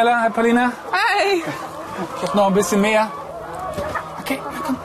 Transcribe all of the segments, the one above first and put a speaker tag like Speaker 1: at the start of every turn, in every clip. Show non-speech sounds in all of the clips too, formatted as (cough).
Speaker 1: Hi Camilla, hi Paulina.
Speaker 2: Hi.
Speaker 1: Doch noch ein bisschen mehr. Okay, komm.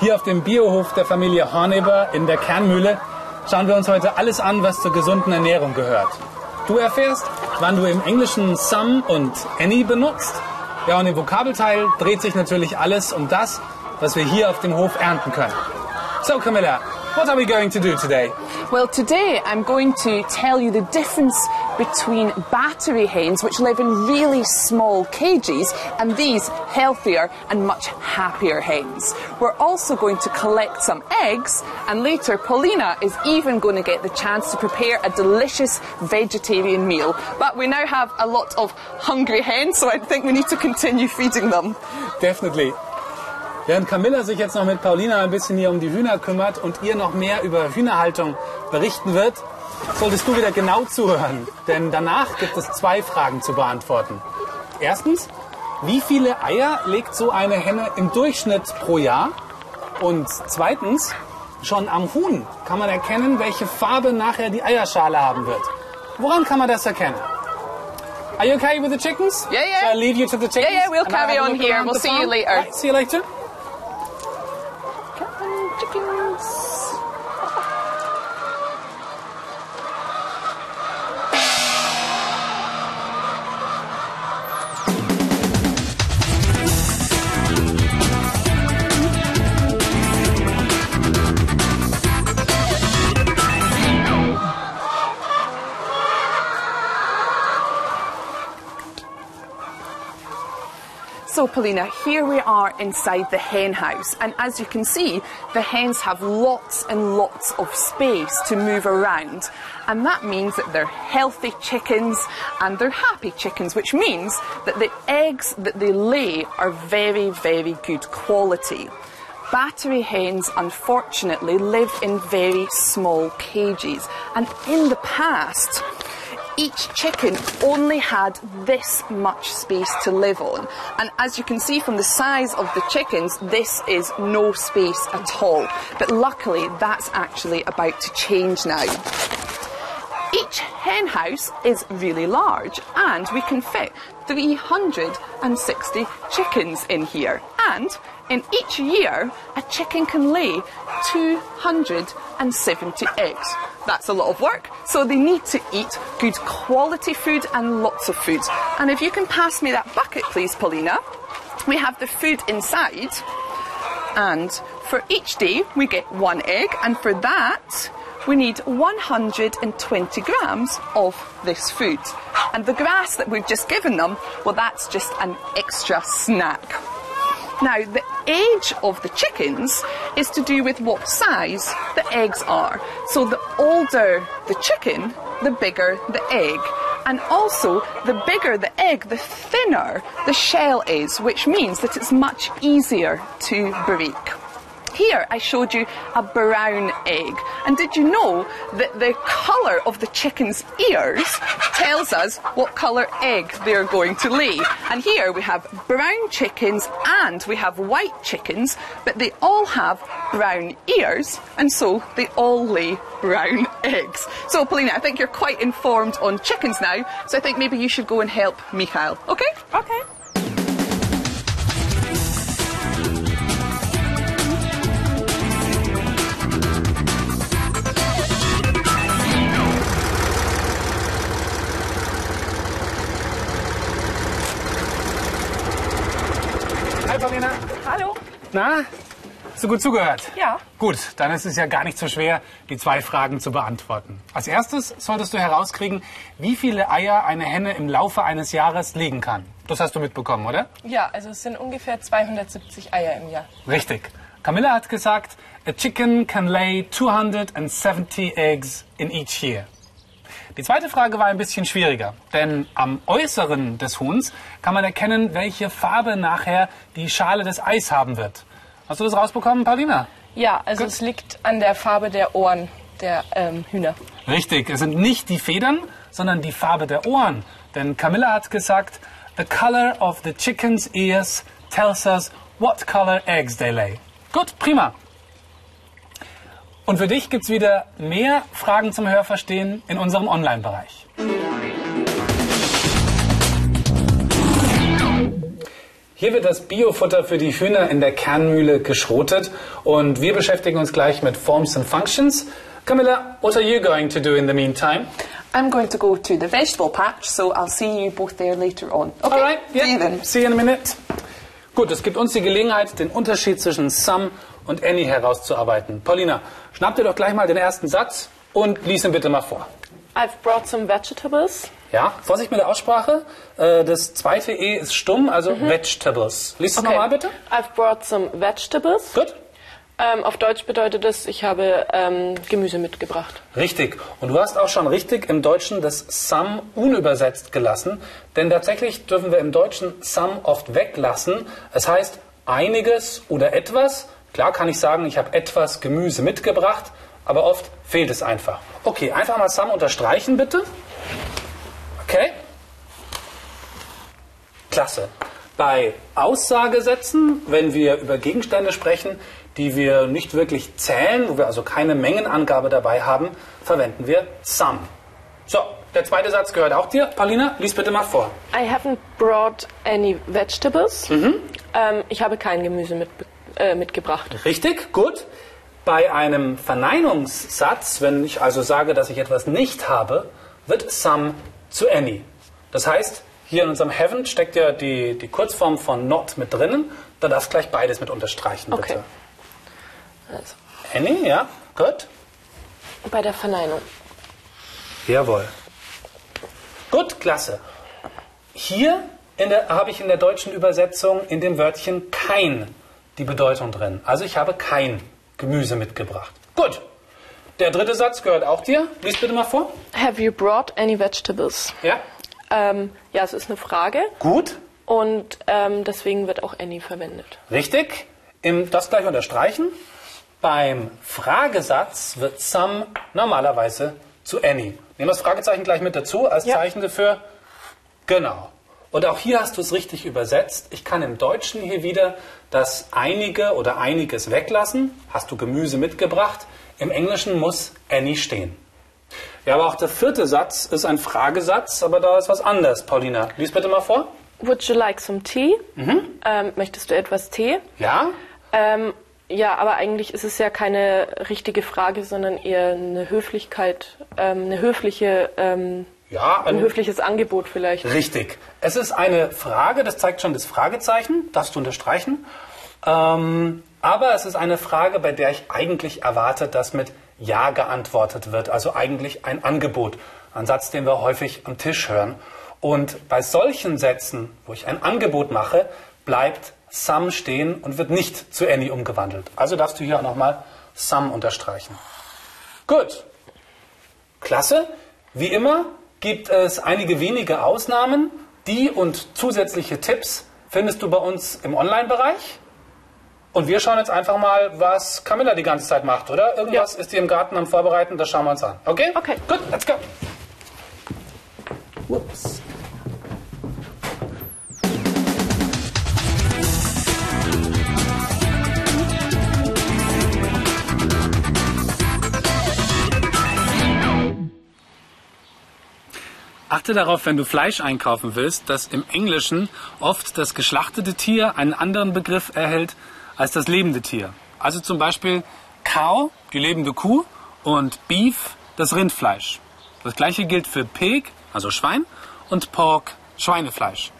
Speaker 1: Hier auf dem Biohof der Familie Horneber in der Kernmühle schauen wir uns heute alles an, was zur gesunden Ernährung gehört. Du erfährst, wann du im Englischen some und any benutzt. Ja, und im Vokabelteil dreht sich natürlich alles um das, was wir hier auf dem Hof ernten können. So Camilla, what are we going to do today?
Speaker 2: Well, today I'm going to tell you the difference between battery hens, which live in really small cages, and these healthier and much happier hens. We're also going to collect some eggs, and later Paulina is even going to get the chance to prepare a delicious vegetarian meal. But we now have a lot of hungry hens, so I think we need to continue feeding them.
Speaker 1: Definitely. Während Camilla sich jetzt noch mit Paulina ein bisschen hier um die Hühner kümmert und ihr noch mehr über Hühnerhaltung berichten wird, solltest du wieder genau zuhören. Denn danach gibt es zwei Fragen zu beantworten. Erstens, wie viele Eier legt so eine Henne im Durchschnitt pro Jahr? Und zweitens, schon am Huhn kann man erkennen, welche Farbe nachher die Eierschale haben wird. Woran kann man das erkennen? Are you okay with the chickens?
Speaker 2: Yeah, yeah.
Speaker 1: Shall I leave you to the chickens?
Speaker 2: Yeah, yeah, we'll
Speaker 1: I'll
Speaker 2: carry on here. We'll see you
Speaker 1: farm?
Speaker 2: later.
Speaker 1: Right, see you later.
Speaker 2: Come Paulina, here we are inside the hen house, and as you can see, the hens have lots and lots of space to move around, and that means that they're healthy chickens and they're happy chickens, which means that the eggs that they lay are very, very good quality. Battery hens, unfortunately, live in very small cages, and in the past, each chicken only had this much space to live on. And as you can see from the size of the chickens, this is no space at all. But luckily, that's actually about to change now. Each hen house is really large and we can fit 360 chickens in here. And in each year, a chicken can lay 270 eggs. That's a lot of work, so they need to eat good quality food and lots of food. And if you can pass me that bucket, please, Paulina, we have the food inside. And for each day, we get one egg, and for that, we need 120 grams of this food. And the grass that we've just given them, well, that's just an extra snack. Now, the age of the chickens is to do with what size the eggs are. So, the older the chicken, the bigger the egg. And also, the bigger the egg, the thinner the shell is, which means that it's much easier to break. Here I showed you a brown egg. And did you know that the colour of the chicken's ears (laughs) tells us what colour egg they're going to lay? And here we have brown chickens and we have white chickens, but they all have brown ears and so they all lay brown eggs. So Paulina, I think you're quite informed on chickens now, so I think maybe you should go and help Michael. Okay?
Speaker 3: Okay.
Speaker 1: Na, hast du gut zugehört?
Speaker 3: Ja.
Speaker 1: Gut, dann ist es ja gar nicht so schwer, die zwei Fragen zu beantworten. Als erstes solltest du herauskriegen, wie viele Eier eine Henne im Laufe eines Jahres legen kann. Das hast du mitbekommen, oder?
Speaker 3: Ja, also es sind ungefähr 270 Eier im Jahr.
Speaker 1: Richtig. Camilla hat gesagt, a chicken can lay 270 eggs in each year. Die zweite Frage war ein bisschen schwieriger, denn am Äußeren des Huhns kann man erkennen, welche Farbe nachher die Schale des Eis haben wird. Hast du das rausbekommen, Paulina?
Speaker 3: Ja, also es liegt an der Farbe der Ohren der ähm, Hühner.
Speaker 1: Richtig, es sind nicht die Federn, sondern die Farbe der Ohren. Denn Camilla hat gesagt, the color of the chicken's ears tells us what color eggs they lay. Gut, prima. Und für dich gibt's wieder mehr Fragen zum Hörverstehen in unserem Online-Bereich. Hier wird das Biofutter für die Hühner in der Kernmühle geschrotet und wir beschäftigen uns gleich mit Forms and Functions. Camilla, what are you going to do in the meantime?
Speaker 2: I'm going to go to the vegetable patch, so I'll see you both there later on. Okay,
Speaker 1: Alright,
Speaker 2: see you then.
Speaker 1: See you in a minute. Gut, es gibt uns die Gelegenheit, den Unterschied zwischen some und any herauszuarbeiten. Paulina, schnapp dir doch gleich mal den ersten Satz und lies ihn bitte mal vor.
Speaker 3: I've brought some vegetables.
Speaker 1: Ja, Vorsicht mit der Aussprache. Äh, Das zweite E ist stumm, also vegetables. Lies es nochmal bitte.
Speaker 3: I've brought some vegetables.
Speaker 1: Gut.
Speaker 3: Ähm, auf Deutsch bedeutet es, ich habe ähm, Gemüse mitgebracht.
Speaker 1: Richtig. Und du hast auch schon richtig im Deutschen das some unübersetzt gelassen, denn tatsächlich dürfen wir im Deutschen some oft weglassen. Es heißt einiges oder etwas. Klar kann ich sagen, ich habe etwas Gemüse mitgebracht, aber oft fehlt es einfach. Okay, einfach mal some unterstreichen bitte. Okay. Klasse. Bei Aussagesätzen, wenn wir über Gegenstände sprechen, die wir nicht wirklich zählen, wo wir also keine Mengenangabe dabei haben, verwenden wir some. So, der zweite Satz gehört auch dir. Paulina, lies bitte mal vor.
Speaker 3: I haven't brought any vegetables. Ähm, ich habe kein Gemüse mit, äh, mitgebracht.
Speaker 1: Richtig, gut. Bei einem Verneinungssatz, wenn ich also sage, dass ich etwas nicht habe, wird some zu any. Das heißt, hier in unserem haven't steckt ja die, die Kurzform von not mit drinnen. Da darfst gleich beides mit unterstreichen, bitte.
Speaker 3: Okay. Also,
Speaker 1: Any, ja, gut.
Speaker 3: bei der Verneinung.
Speaker 1: Jawohl. Gut, klasse. Hier der- habe ich in der deutschen Übersetzung in dem Wörtchen kein die Bedeutung drin. Also ich habe kein Gemüse mitgebracht. Gut. Der dritte Satz gehört auch dir. Lies bitte mal vor.
Speaker 3: Have you brought any vegetables?
Speaker 1: Ja.
Speaker 3: Ähm, ja, es ist eine Frage
Speaker 1: Gut.
Speaker 3: und ähm, deswegen wird auch any verwendet.
Speaker 1: Richtig. Im, das gleich unterstreichen. Beim Fragesatz wird some normalerweise zu any. Nehmen wir das Fragezeichen gleich mit dazu als
Speaker 3: Ja.
Speaker 1: Zeichen dafür. Genau. Und auch hier hast du es richtig übersetzt. Ich kann im Deutschen hier wieder das einige oder einiges weglassen. Hast du Gemüse mitgebracht? Im Englischen muss any stehen. Ja, aber auch der vierte Satz ist ein Fragesatz, aber da ist was anderes. Paulina, lies bitte mal vor.
Speaker 3: Would you like some tea? Ähm, möchtest du etwas Tee?
Speaker 1: Ja?
Speaker 3: Ähm, ja, aber eigentlich ist es ja keine richtige Frage, sondern eher eine Höflichkeit, ähm, eine höfliche, ähm,
Speaker 1: Ja,
Speaker 3: ein höfliches Angebot vielleicht.
Speaker 1: Richtig. Es ist eine Frage, das zeigt schon das Fragezeichen, darfst du unterstreichen. Ähm, aber es ist eine Frage, bei der ich eigentlich erwarte, dass mit Ja geantwortet wird. Also eigentlich ein Angebot. Ein Satz, den wir häufig am Tisch hören. Und bei solchen Sätzen, wo ich ein Angebot mache, bleibt some stehen und wird nicht zu any umgewandelt. Also darfst du hier auch nochmal some unterstreichen. Gut. Klasse. Wie immer gibt es einige wenige Ausnahmen. Die und zusätzliche Tipps findest du bei uns im Online-Bereich. Und wir schauen jetzt einfach mal, was Camilla die ganze Zeit macht, oder? Irgendwas ist die im Garten am Vorbereiten, das schauen wir uns an. Okay?
Speaker 3: Okay.
Speaker 1: Gut, let's go. Whoops. Achte darauf, wenn du Fleisch einkaufen willst, dass im Englischen oft das geschlachtete Tier einen anderen Begriff erhält als das lebende Tier. Also zum Beispiel Cow, die lebende Kuh, und Beef, das Rindfleisch. Das gleiche gilt für Pig, also Schwein, und Pork, Schweinefleisch.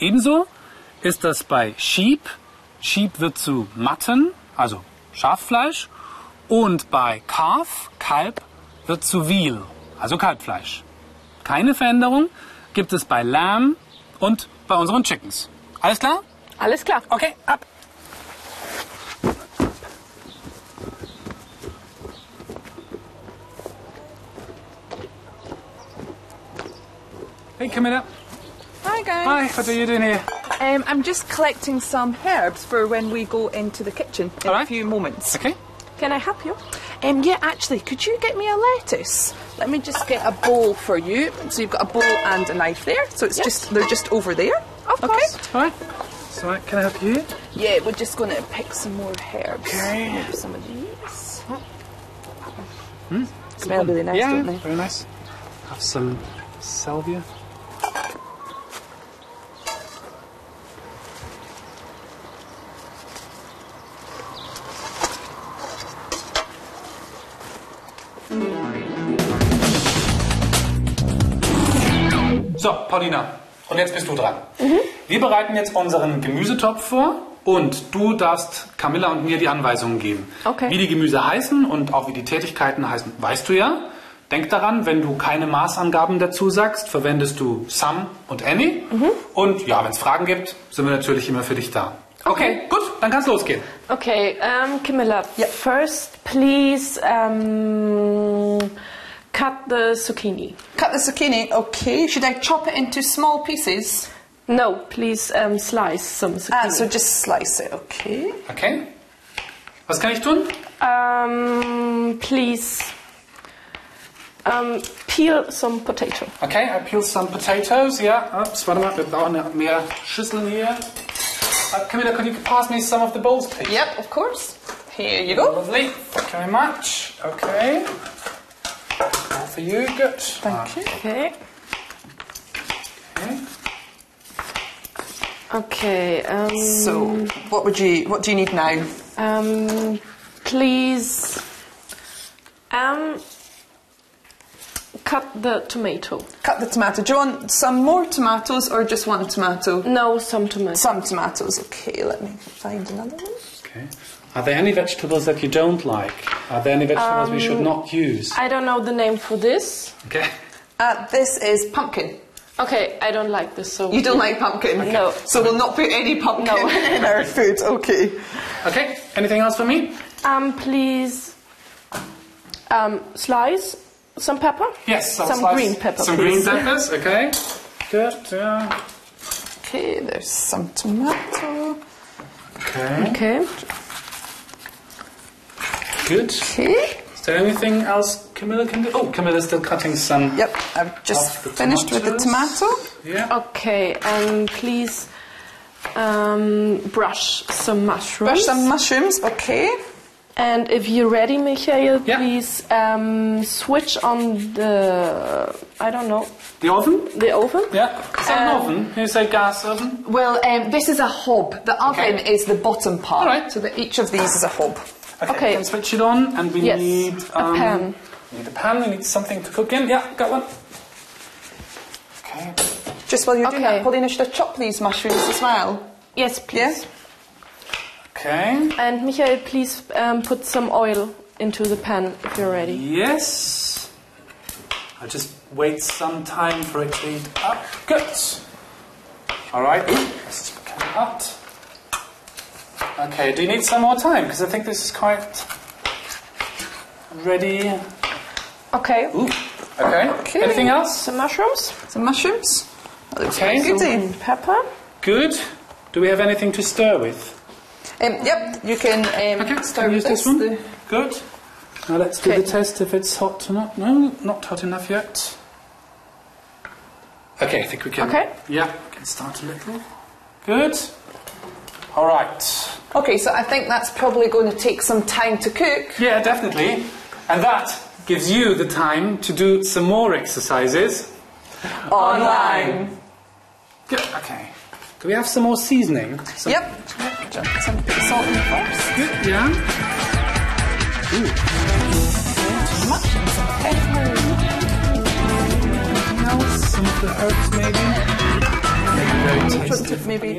Speaker 1: Ebenso ist das bei Sheep. Sheep wird zu Mutton, also Schaffleisch, und bei Calf, Kalb, wird zu Veal, also Kalbfleisch. Keine Veränderung gibt es bei Lamb und bei unseren Chickens. Alles klar?
Speaker 3: Alles klar.
Speaker 1: Okay, ab. Hey Camilla.
Speaker 2: Hi guys.
Speaker 1: Hi, what are you doing here?
Speaker 2: Um, I'm just collecting some herbs for when we go into the kitchen in
Speaker 1: All
Speaker 2: a few moments.
Speaker 1: Okay.
Speaker 3: Can I help you?
Speaker 2: Um, yeah, actually, could you get me a lettuce? Let me just get a bowl for you. So you've got a bowl and a knife there. So it's
Speaker 3: Yes.
Speaker 2: just they're just over there.
Speaker 3: Of
Speaker 2: Okay.
Speaker 3: course.
Speaker 1: All right. So, can I help you?
Speaker 2: Yeah, we're just going to pick some more herbs.
Speaker 1: Okay.
Speaker 2: Maybe Some of these. Hmm. Smell really nice,
Speaker 1: yeah,
Speaker 2: don't they?
Speaker 1: very nice. Have some salvia. Paulina, und jetzt bist du dran. Wir bereiten jetzt unseren Gemüsetopf vor und du darfst Camilla und mir die Anweisungen geben.
Speaker 3: Okay.
Speaker 1: Wie die Gemüse heißen und auch wie die Tätigkeiten heißen, weißt du ja. Denk daran, wenn du keine Maßangaben dazu sagst, verwendest du Sam und Annie. Und ja, wenn es Fragen gibt, sind wir natürlich immer für dich da. Okay, gut, dann kann's losgehen.
Speaker 3: Okay, um, Camilla,
Speaker 2: Yeah.
Speaker 3: first please um, cut the zucchini.
Speaker 2: Cut the zucchini. Okay. Should I chop it into small pieces?
Speaker 3: No, please um, slice some zucchini.
Speaker 2: Ah, so just slice it. Okay.
Speaker 1: Okay. Was kann ich tun?
Speaker 3: um, please um, peel some potato.
Speaker 1: Okay, I peel some potatoes. Yeah, ups, warte mal, wir brauchen ja mehr Schüsseln hier. Uh, Camilla, could you pass me some of the bowls, please?
Speaker 2: Yep, of course. Here you go.
Speaker 1: Lovely. Thank you very much. Okay. All for you. Good.
Speaker 2: Thank you.
Speaker 3: Okay.
Speaker 1: Okay.
Speaker 3: Okay. Um,
Speaker 2: So, what would you? What do you need now?
Speaker 3: um, please um, cut the tomato.
Speaker 2: Cut the tomato. Do you want some more tomatoes or just one tomato?
Speaker 3: No, some tomato.
Speaker 2: Some tomatoes. Okay, let me find another one.
Speaker 1: Okay. Are there any vegetables that you don't like? Are there any vegetables we should not use?
Speaker 3: I don't know the name for this.
Speaker 1: Okay.
Speaker 2: Uh, this is pumpkin.
Speaker 3: Okay, I don't like this. So
Speaker 2: You don't like pumpkin?
Speaker 3: No.
Speaker 2: So we'll not put any pumpkin
Speaker 3: No.
Speaker 2: in our (laughs) food. Okay.
Speaker 1: Okay. Anything else for me?
Speaker 3: Um, please um, slice some pepper.
Speaker 1: Yes.
Speaker 3: some
Speaker 1: slice-
Speaker 3: green pepper.
Speaker 1: Some
Speaker 3: please.
Speaker 1: green peppers. Okay. Good. Yeah.
Speaker 2: Okay, there's some tomato.
Speaker 1: Okay.
Speaker 3: Okay.
Speaker 1: Good.
Speaker 2: Okay.
Speaker 1: Is there anything else Camilla can do? Oh, Camilla's still cutting some.
Speaker 2: Yep, I've just
Speaker 1: Of the
Speaker 2: finished with the tomato.
Speaker 1: Yeah.
Speaker 3: Okay, and please um, brush some mushrooms.
Speaker 2: Brush some mushrooms. Okay.
Speaker 3: And if you're ready, Michael,
Speaker 1: Yeah.
Speaker 3: please um, switch on the I don't know
Speaker 1: The oven?
Speaker 3: the oven.
Speaker 1: Yeah. Is that an
Speaker 3: Um,
Speaker 1: oven? Can you say gas oven?
Speaker 2: Well, um, this is a hob. The oven
Speaker 1: Okay.
Speaker 2: is the bottom part.
Speaker 1: All right.
Speaker 2: So that each of these is a hob.
Speaker 3: Okay.
Speaker 1: Then switch it on, and we
Speaker 3: Yes,
Speaker 1: need
Speaker 3: a
Speaker 1: um,
Speaker 3: pan.
Speaker 1: We need a pan. We need something to cook in. Yeah, got one. Okay.
Speaker 2: Just while you're doing that, Paulina, should I chop these mushrooms as well?
Speaker 3: Yes, please.
Speaker 2: Yeah?
Speaker 1: Okay.
Speaker 3: And Michael, please um, put some oil into the pan if you're ready.
Speaker 1: Yes. I'll just wait some time for it to heat up. Good. All right. Ooh, this is becoming hot. Okay. Do you need some more time? Because I think this is quite ready.
Speaker 3: Okay.
Speaker 1: Ooh. Okay.
Speaker 2: Okay.
Speaker 1: Anything else?
Speaker 3: Some mushrooms.
Speaker 2: Some mushrooms. That looks
Speaker 1: Okay.
Speaker 2: good.
Speaker 3: Some pepper.
Speaker 1: Good. Do we have anything to stir with?
Speaker 2: Um, yep, you can um,
Speaker 1: Okay,
Speaker 2: stir
Speaker 1: can we
Speaker 2: with
Speaker 1: this one?
Speaker 2: the-
Speaker 1: Good. Now let's do
Speaker 3: Okay.
Speaker 1: the test if it's hot or not. No, not hot enough yet. Okay, I think we can.
Speaker 3: Okay.
Speaker 1: Yeah, we can start a little. Good. All right.
Speaker 2: Okay, so I think that's probably going to take some time to cook.
Speaker 1: Yeah, definitely. And that gives you the time to do some more exercises.
Speaker 2: Online.
Speaker 1: Good. Okay. Do we have some more seasoning? Some,
Speaker 2: Yep. Yep. Some salt in first.
Speaker 1: Good. Yeah.
Speaker 2: Much some pepper.
Speaker 1: Anything? Some of the herbs, maybe. Maybe very tasty.
Speaker 2: Maybe.